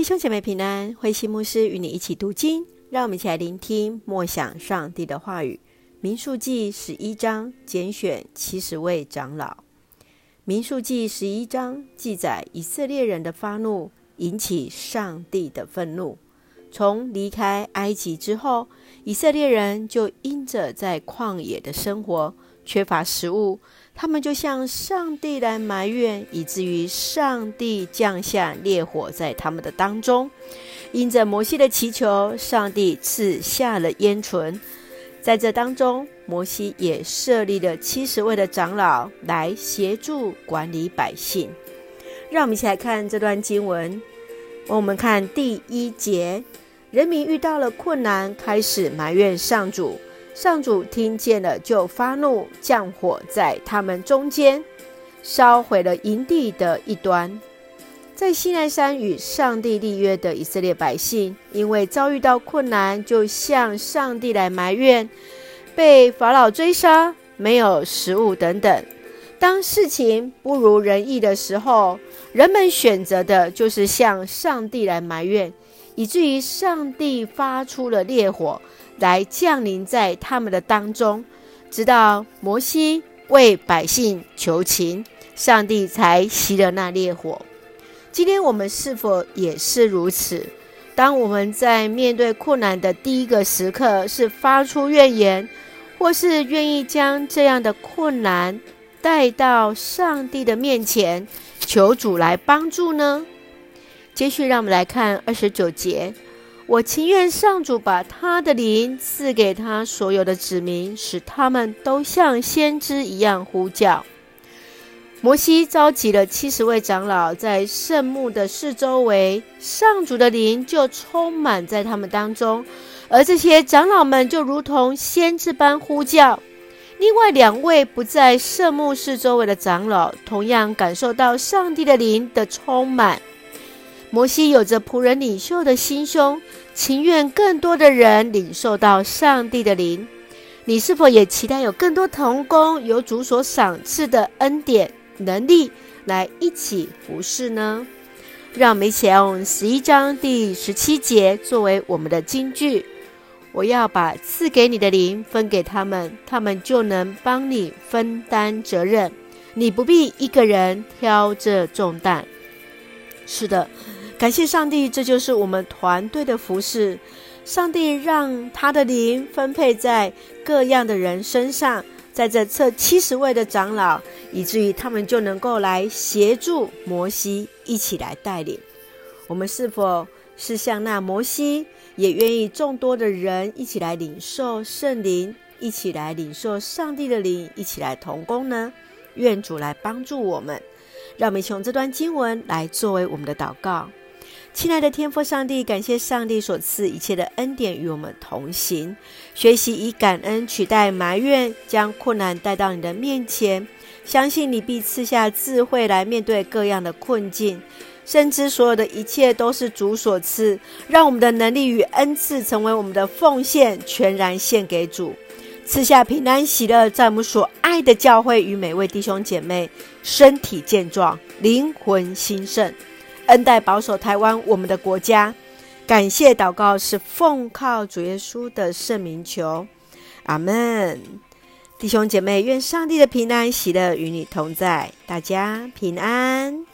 弟兄姐妹平安，慧心牧师与你一起读经，让我们一起来聆听默想上帝的话语。民数记十一章拣选七十位长老。民数记十一章记载以色列人的发怒引起上帝的愤怒。从离开埃及之后，以色列人就因着在旷野的生活缺乏食物，他们就向上帝来埋怨，以至于上帝降下烈火在他们的当中。因着摩西的祈求，上帝赐下了烟雪。在这当中，摩西也设立了七十位的长老来协助管理百姓。让我们一起来看这段经文。我们看第一节，人民遇到了困难，开始埋怨上主。上主听见了，就发怒，降火在他们中间，烧毁了营地的一端。在西奈山与上帝立约的以色列百姓，因为遭遇到困难，就向上帝来埋怨，被法老追杀，没有食物等等。当事情不如人意的时候，人们选择的就是向上帝来埋怨，以至于上帝发出了烈火来降临在他们的当中，直到摩西为百姓求情，上帝才熄了那烈火。今天我们是否也是如此？当我们在面对困难的第一个时刻，是发出怨言，或是愿意将这样的困难带到上帝的面前，求主来帮助呢？接续，让我们来看二十九节：我情愿上主把他的灵赐给他所有的子民，使他们都像先知一样呼叫。摩西召集了七十位长老，在圣墓的四周围，上主的灵就充满在他们当中，而这些长老们就如同先知般呼叫。另外两位不在圣墓四周围的长老，同样感受到上帝的灵的充满。摩西有着仆人领袖的心胸，情愿更多的人领受到上帝的灵。你是否也期待有更多同工，有主所赏赐的恩典？能力来一起服侍呢？让我们一起用十一章第十七节作为我们的金句。我要把赐给你的灵分给他们，他们就能帮你分担责任。你不必一个人挑这重担。是的，感谢上帝，这就是我们团队的服侍。上帝让他的灵分配在各样的人身上。在这这七十位的长老，以至于他们就能够来协助摩西一起来带领。我们是否是像那摩西，也愿意众多的人一起来领受圣灵，一起来领受上帝的灵，一起来同工呢？愿主来帮助我们，让我们从这段经文来作为我们的祷告。亲爱的天父上帝，感谢上帝所赐一切的恩典与我们同行。学习以感恩取代埋怨，将困难带到你的面前，相信你必赐下智慧来面对各样的困境。深知所有的一切都是主所赐，让我们的能力与恩赐成为我们的奉献，全然献给主。赐下平安喜乐，在我们所爱的教会与每位弟兄姐妹身体健壮，灵魂兴盛。恩待保守台湾，我们的国家。感谢祷告是奉靠主耶稣的圣名求，阿门。弟兄姐妹，愿上帝的平安喜乐与你同在，大家平安。